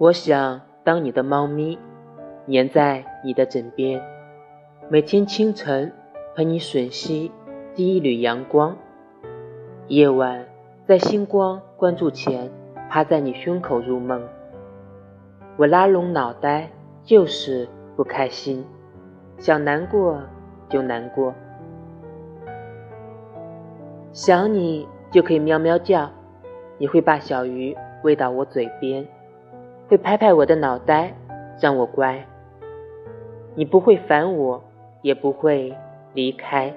我想当你的猫咪，粘在你的枕边，每天清晨陪你吮吸第一缕阳光，夜晚在星光关注前趴在你胸口入梦。我拉拢脑袋就是不开心，想难过就难过，想你就可以喵喵叫，你会把小鱼喂到我嘴边。会拍拍我的脑袋，让我乖。你不会烦我，也不会离开。